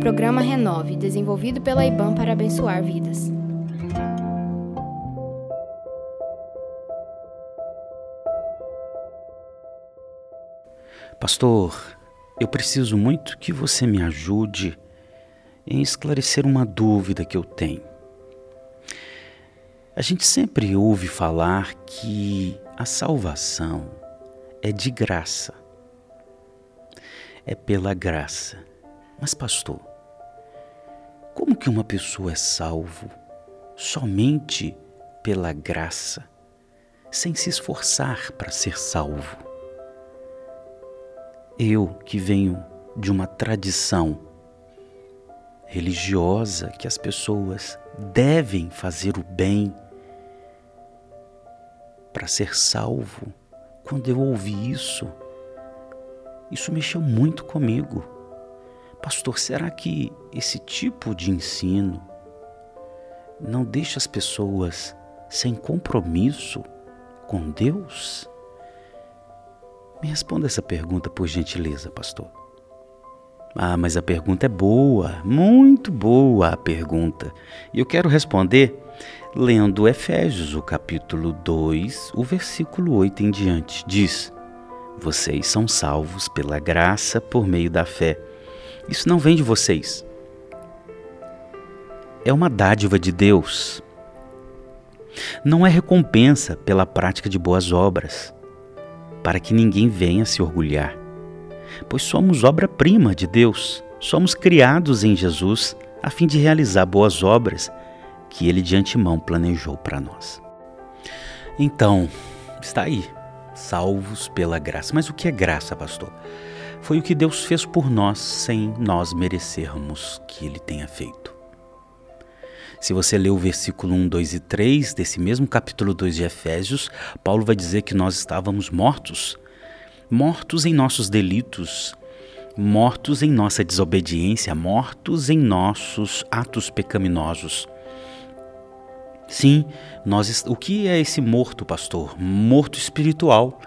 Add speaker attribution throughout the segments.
Speaker 1: Programa Renove, desenvolvido pela IBAN para abençoar vidas.
Speaker 2: Pastor, eu preciso muito que você me ajude em esclarecer uma dúvida que eu tenho. A gente sempre ouve falar que a salvação é de graça. É pela graça. Mas, pastor, como que uma pessoa é salvo somente pela graça, sem se esforçar para ser salvo? Eu que venho de uma tradição religiosa que as pessoas devem fazer o bem para ser salvo, quando eu ouvi isso, isso mexeu muito comigo. Pastor, será que esse tipo de ensino não deixa as pessoas sem compromisso com Deus? Me responda essa pergunta, por gentileza, pastor. Ah, mas a pergunta é boa, muito boa a pergunta. E eu quero responder lendo Efésios, o capítulo 2, o versículo 8 em diante. Diz: Vocês são salvos pela graça por meio da fé. Isso não vem de vocês. É uma dádiva de Deus. Não é recompensa pela prática de boas obras, para que ninguém venha se orgulhar. Pois somos obra-prima de Deus, somos criados em Jesus a fim de realizar boas obras que ele de antemão planejou para nós. Então, está aí, salvos pela graça. Mas o que é graça, pastor? Foi o que Deus fez por nós sem nós merecermos que ele tenha feito. Se você ler o versículo 1, 2 e 3 desse mesmo capítulo 2 de Efésios, Paulo vai dizer que nós estávamos mortos, mortos em nossos delitos, mortos em nossa desobediência, mortos em nossos atos pecaminosos. Sim, nós o que é esse morto, pastor? Morto espiritual.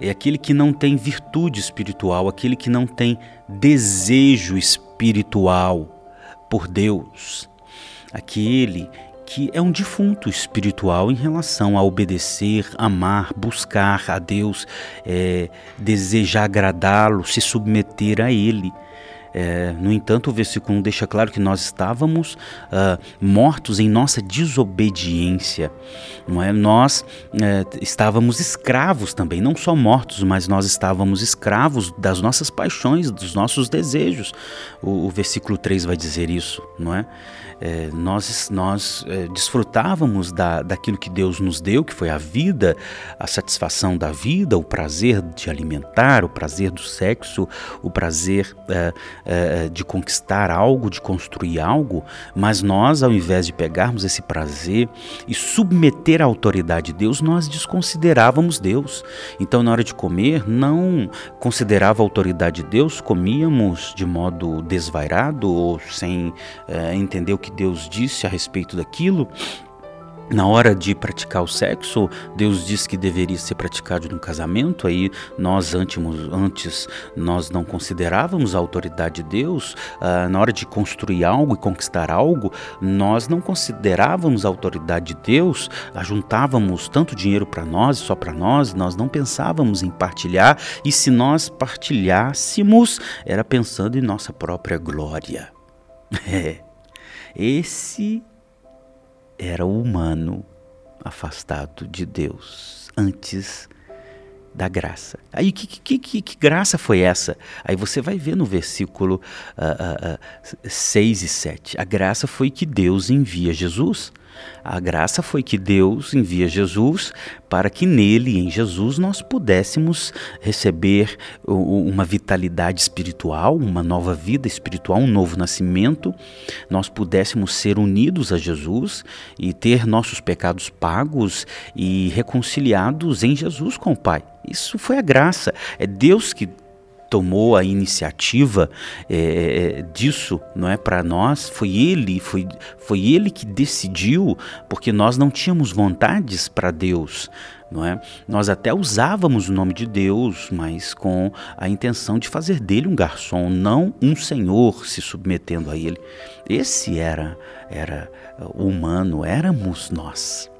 Speaker 2: É aquele que não tem virtude espiritual, aquele que não tem desejo espiritual por Deus. Aquele que é um defunto espiritual em relação a obedecer, amar, buscar a Deus, é, desejar agradá-lo, se submeter a Ele. É, no entanto, o versículo 1 deixa claro que nós estávamos uh, mortos em nossa desobediência. Não é? Nós é, estávamos escravos também, não só mortos, mas nós estávamos escravos das nossas paixões, dos nossos desejos. O, o versículo 3 vai dizer isso, não é? é nós nós é, desfrutávamos da, daquilo que Deus nos deu, que foi a vida, a satisfação da vida, o prazer de alimentar, o prazer do sexo, o prazer é, é, de conquistar algo, de construir algo, mas nós, ao invés de pegarmos esse prazer e submeter a autoridade de Deus, nós desconsiderávamos Deus. Então, na hora de comer, não considerava a autoridade de Deus, comíamos de modo desvairado ou sem é, entender o que Deus disse a respeito daquilo na hora de praticar o sexo, Deus diz que deveria ser praticado no casamento, aí nós antes, nós não considerávamos a autoridade de Deus, ah, na hora de construir algo e conquistar algo, nós não considerávamos a autoridade de Deus, ajuntávamos tanto dinheiro para nós, só para nós, nós não pensávamos em partilhar, e se nós partilhássemos, era pensando em nossa própria glória. É. Esse era humano afastado de Deus antes da graça. Aí que, que, que, que, graça foi essa? Aí você vai ver no versículo uh, uh, uh, 6 e 7. A graça foi que Deus envia Jesus. A graça foi que Deus envia Jesus para que nele, em Jesus, nós pudéssemos receber uma vitalidade espiritual, uma nova vida espiritual, um novo nascimento, nós pudéssemos ser unidos a Jesus e ter nossos pecados pagos e reconciliados em Jesus com o Pai. Isso foi a graça. É Deus que tomou a iniciativa é, disso, não é para nós. Foi ele, foi, foi ele que decidiu, porque nós não tínhamos vontades para Deus, não é? Nós até usávamos o nome de Deus, mas com a intenção de fazer dele um garçom, não um senhor se submetendo a ele. Esse era era o humano, éramos nós.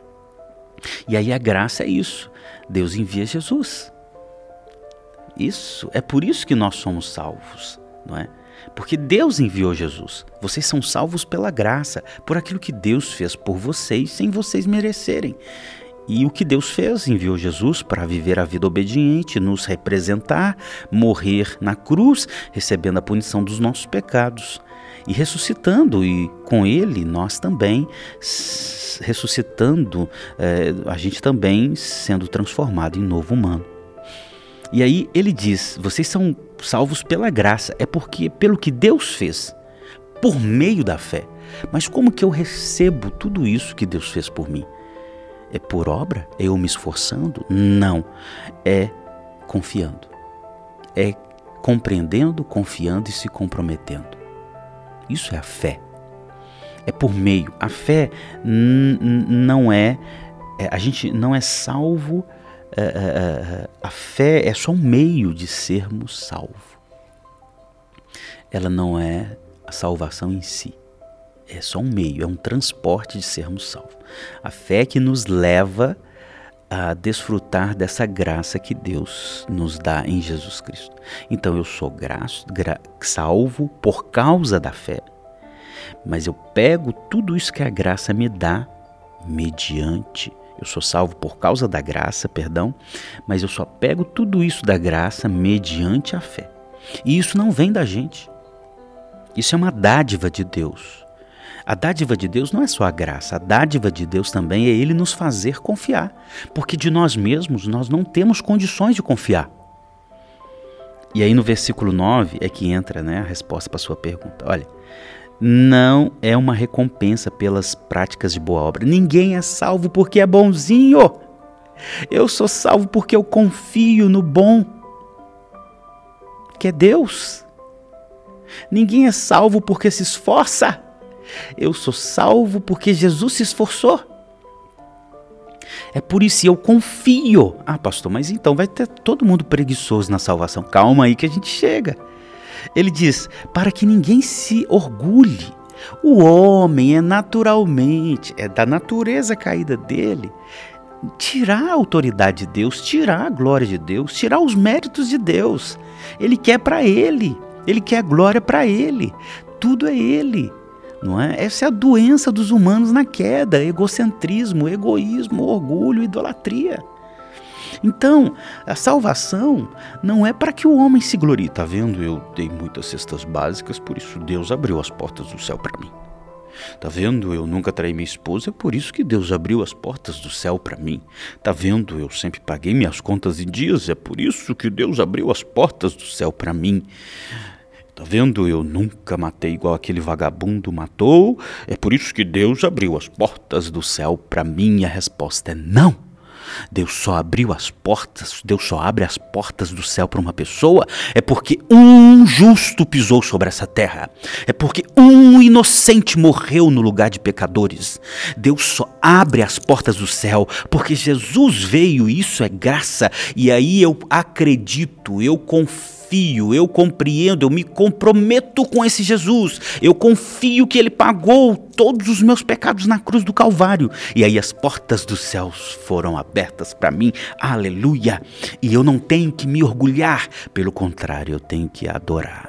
Speaker 2: E aí a graça é isso. Deus envia Jesus. Isso, é por isso que nós somos salvos, não é? Porque Deus enviou Jesus. Vocês são salvos pela graça, por aquilo que Deus fez por vocês sem vocês merecerem. E o que Deus fez? Enviou Jesus para viver a vida obediente, nos representar, morrer na cruz, recebendo a punição dos nossos pecados e ressuscitando, e com Ele nós também ressuscitando, é, a gente também sendo transformado em novo humano. E aí ele diz: vocês são salvos pela graça, é porque pelo que Deus fez, por meio da fé. Mas como que eu recebo tudo isso que Deus fez por mim? É por obra? É eu me esforçando? Não. É confiando. É compreendendo, confiando e se comprometendo. Isso é a fé. É por meio. A fé não é, é, A gente não é salvo a fé é só um meio de sermos salvos. Ela não é a salvação em si. É só um meio, é um transporte de sermos salvos. A fé que nos leva a desfrutar dessa graça que Deus nos dá em Jesus Cristo. Então eu sou graço, gra, salvo por causa da fé, mas eu pego tudo isso que a graça me dá mediante eu sou salvo por causa da graça, perdão, mas eu só pego tudo isso da graça mediante a fé. E isso não vem da gente. Isso é uma dádiva de Deus. A dádiva de Deus não é só a graça, a dádiva de Deus também é Ele nos fazer confiar, porque de nós mesmos nós não temos condições de confiar. E aí no versículo 9 é que entra né, a resposta para a sua pergunta. Olha, não é uma recompensa pelas práticas de boa obra. Ninguém é salvo porque é bonzinho. Eu sou salvo porque eu confio no bom, que é Deus. Ninguém é salvo porque se esforça. Eu sou salvo porque Jesus se esforçou. É por isso eu confio. Ah, pastor, mas então vai ter todo mundo preguiçoso na salvação. Calma aí que a gente chega. Ele diz: para que ninguém se orgulhe. O homem é naturalmente, é da natureza caída dele, tirar a autoridade de Deus, tirar a glória de Deus, tirar os méritos de Deus. Ele quer para ele, ele quer glória para ele. Tudo é ele. Não é? Essa é a doença dos humanos na queda: egocentrismo, egoísmo, orgulho, idolatria. Então, a salvação não é para que o homem se glorie. Tá vendo? Eu dei muitas cestas básicas, por isso Deus abriu as portas do céu para mim. Tá vendo? Eu nunca traí minha esposa, é por isso que Deus abriu as portas do céu para mim. Tá vendo? Eu sempre paguei minhas contas em dias, é por isso que Deus abriu as portas do céu para mim. Tá vendo? Eu nunca matei igual aquele vagabundo matou, é por isso que Deus abriu as portas do céu para mim. A resposta é não. Deus só abriu as portas, Deus só abre as portas do céu para uma pessoa, é porque um justo pisou sobre essa terra, é porque um inocente morreu no lugar de pecadores. Deus só abre as portas do céu porque Jesus veio, isso é graça, e aí eu acredito, eu confio confio, eu compreendo, eu me comprometo com esse Jesus. Eu confio que ele pagou todos os meus pecados na cruz do Calvário. E aí as portas dos céus foram abertas para mim. Aleluia! E eu não tenho que me orgulhar, pelo contrário, eu tenho que adorar.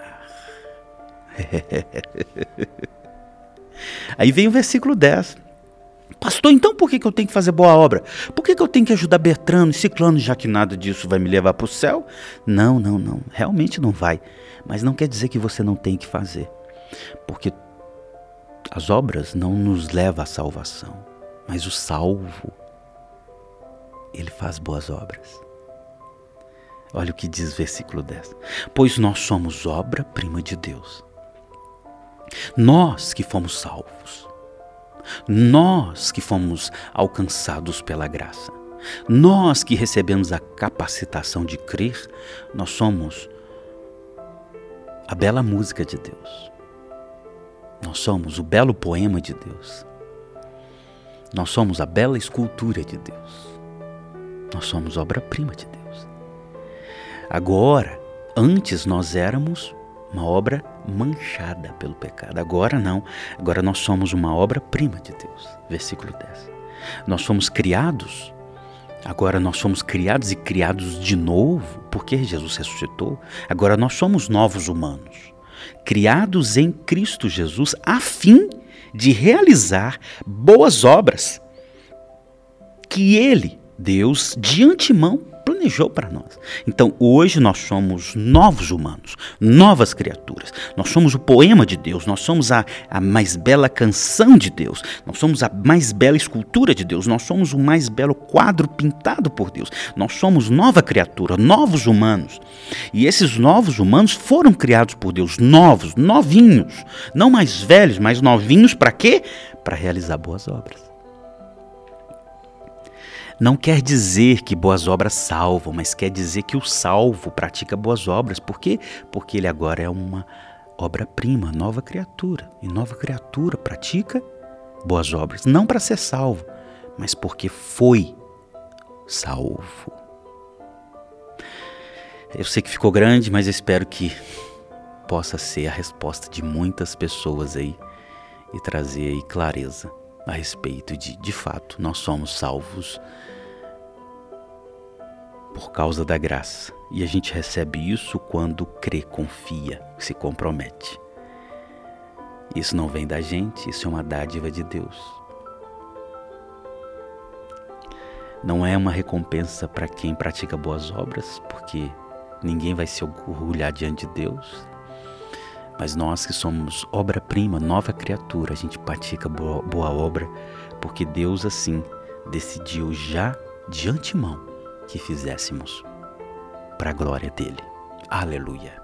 Speaker 2: aí vem o versículo 10. Pastor, então por que, que eu tenho que fazer boa obra? Por que, que eu tenho que ajudar Bertrano e Ciclano, já que nada disso vai me levar para o céu? Não, não, não. Realmente não vai. Mas não quer dizer que você não tem que fazer. Porque as obras não nos levam à salvação. Mas o salvo, ele faz boas obras. Olha o que diz o versículo 10. Pois nós somos obra-prima de Deus. Nós que fomos salvos nós que fomos alcançados pela graça, nós que recebemos a capacitação de crer, nós somos a bela música de Deus. Nós somos o belo poema de Deus. Nós somos a bela escultura de Deus. Nós somos obra-prima de Deus. Agora, antes nós éramos uma obra manchada pelo pecado. Agora não. Agora nós somos uma obra-prima de Deus. Versículo 10. Nós fomos criados. Agora nós somos criados e criados de novo, porque Jesus ressuscitou. Agora nós somos novos humanos, criados em Cristo Jesus a fim de realizar boas obras que Ele, Deus, de antemão planejou para nós. Então hoje nós somos novos humanos, novas criaturas. Nós somos o poema de Deus, nós somos a, a mais bela canção de Deus, nós somos a mais bela escultura de Deus, nós somos o mais belo quadro pintado por Deus. Nós somos nova criatura, novos humanos. E esses novos humanos foram criados por Deus, novos, novinhos, não mais velhos, mas novinhos para quê? Para realizar boas obras não quer dizer que boas obras salvam, mas quer dizer que o salvo pratica boas obras. Por quê? Porque ele agora é uma obra-prima, nova criatura. E nova criatura pratica boas obras, não para ser salvo, mas porque foi salvo. Eu sei que ficou grande, mas espero que possa ser a resposta de muitas pessoas aí e trazer aí clareza a respeito de, de fato, nós somos salvos por causa da graça. E a gente recebe isso quando crê, confia, se compromete. Isso não vem da gente, isso é uma dádiva de Deus. Não é uma recompensa para quem pratica boas obras, porque ninguém vai se orgulhar diante de Deus. Mas nós que somos obra-prima, nova criatura, a gente pratica boa, boa obra, porque Deus assim decidiu já de antemão que fizéssemos para a glória dele. Aleluia.